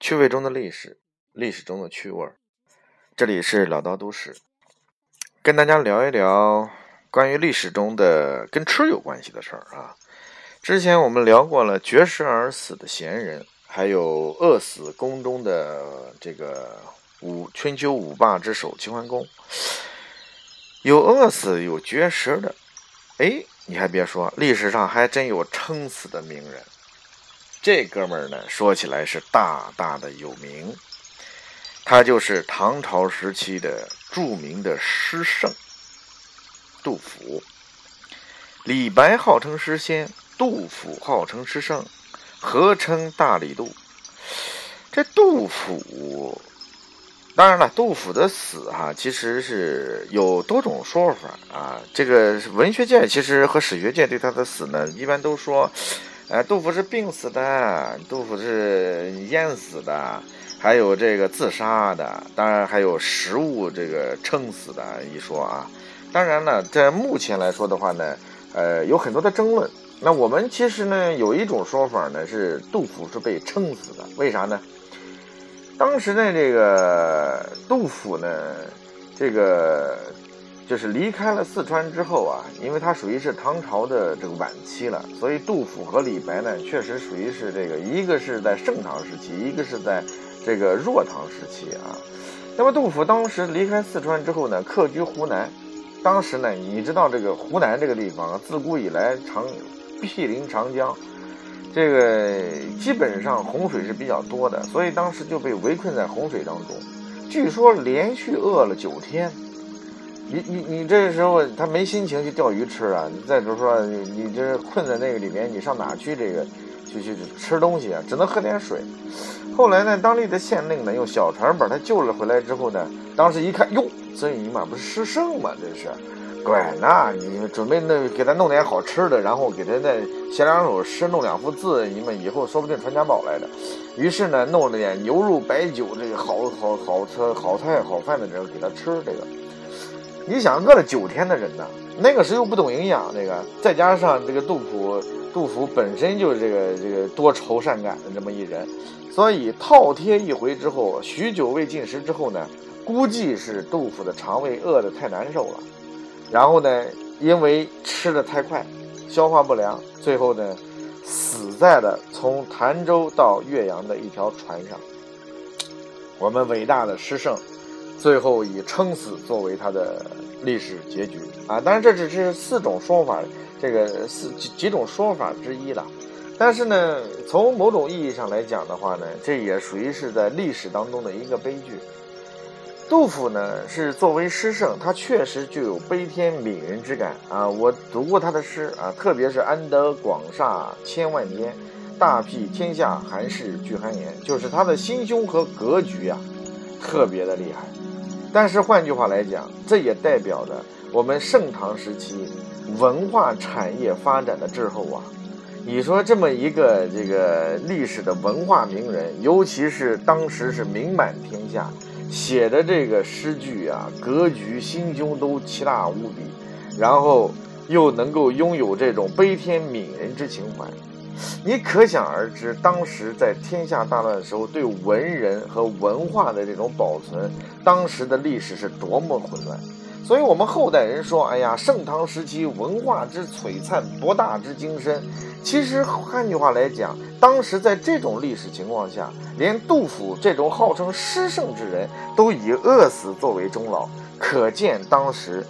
趣味中的历史，历史中的趣味。这里是老刀都市，跟大家聊一聊关于历史中的跟吃有关系的事儿啊。之前我们聊过了绝食而死的贤人，还有饿死宫中的这个五春秋五霸之首齐桓公。有饿死有绝食的，哎，你还别说，历史上还真有撑死的名人。这哥们儿呢，说起来是大大的有名，他就是唐朝时期的著名的诗圣杜甫。李白号称诗仙，杜甫号称诗圣，合称大李杜。这杜甫，当然了，杜甫的死哈，其实是有多种说法啊。这个文学界其实和史学界对他的死呢，一般都说。哎，杜甫是病死的，杜甫是淹死的，还有这个自杀的，当然还有食物这个撑死的一说啊。当然了，在目前来说的话呢，呃，有很多的争论。那我们其实呢，有一种说法呢，是杜甫是被撑死的。为啥呢？当时呢，这个杜甫呢，这个。就是离开了四川之后啊，因为他属于是唐朝的这个晚期了，所以杜甫和李白呢，确实属于是这个一个是在盛唐时期，一个是在这个弱唐时期啊。那么杜甫当时离开四川之后呢，客居湖南。当时呢，你知道这个湖南这个地方，自古以来长毗邻长江，这个基本上洪水是比较多的，所以当时就被围困在洪水当中，据说连续饿了九天。你你你这时候他没心情去钓鱼吃啊！再就是说，你你这困在那个里面，你上哪去这个去去吃东西啊？只能喝点水。后来呢，当地的县令呢用小船把他救了回来之后呢，当时一看，哟，这尼玛不是诗圣吗？这是，乖呐，你准备那给他弄点好吃的，然后给他再写两首诗，弄两幅字，你们以后说不定传家宝来的。于是呢，弄了点牛肉白酒，这个好好好吃好菜好饭的这个给他吃这个。你想饿了九天的人呢？那个时候又不懂营养，这个再加上这个杜甫，杜甫本身就是这个这个多愁善感的这么一人，所以套贴一回之后，许久未进食之后呢，估计是杜甫的肠胃饿得太难受了，然后呢，因为吃的太快，消化不良，最后呢，死在了从潭州到岳阳的一条船上。我们伟大的诗圣。最后以撑死作为他的历史结局啊！当然这只是四种说法，这个四几几种说法之一了。但是呢，从某种意义上来讲的话呢，这也属于是在历史当中的一个悲剧。杜甫呢是作为诗圣，他确实具有悲天悯人之感啊！我读过他的诗啊，特别是“安得广厦千万间，大庇天下寒士俱寒颜”，就是他的心胸和格局啊，特别的厉害。但是换句话来讲，这也代表着我们盛唐时期文化产业发展的滞后啊！你说这么一个这个历史的文化名人，尤其是当时是名满天下，写的这个诗句啊，格局、心胸都奇大无比，然后又能够拥有这种悲天悯人之情怀。你可想而知，当时在天下大乱的时候，对文人和文化的这种保存，当时的历史是多么混乱。所以，我们后代人说：“哎呀，盛唐时期文化之璀璨，博大之精深。”其实，换句话来讲，当时在这种历史情况下，连杜甫这种号称诗圣之人都以饿死作为终老，可见当时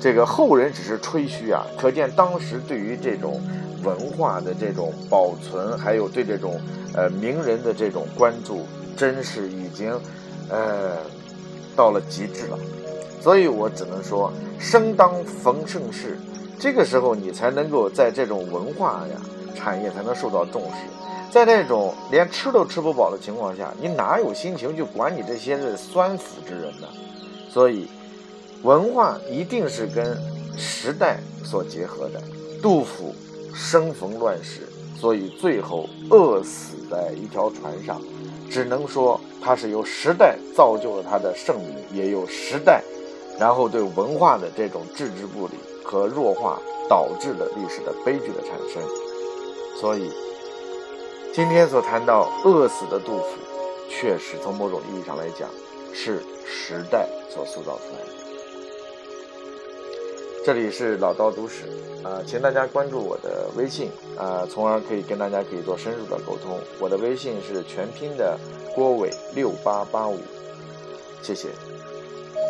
这个后人只是吹嘘啊！可见当时对于这种。文化的这种保存，还有对这种呃名人的这种关注，真是已经呃到了极致了。所以我只能说，生当逢盛世，这个时候你才能够在这种文化呀产业才能受到重视。在这种连吃都吃不饱的情况下，你哪有心情去管你这些酸腐之人呢？所以，文化一定是跟时代所结合的。杜甫。生逢乱世，所以最后饿死在一条船上，只能说他是由时代造就了他的盛名，也有时代，然后对文化的这种置之不理和弱化，导致了历史的悲剧的产生。所以，今天所谈到饿死的杜甫，确实从某种意义上来讲，是时代所塑造出来的。这里是老刀读史，啊，请大家关注我的微信，啊，从而可以跟大家可以做深入的沟通。我的微信是全拼的郭伟六八八五，谢谢。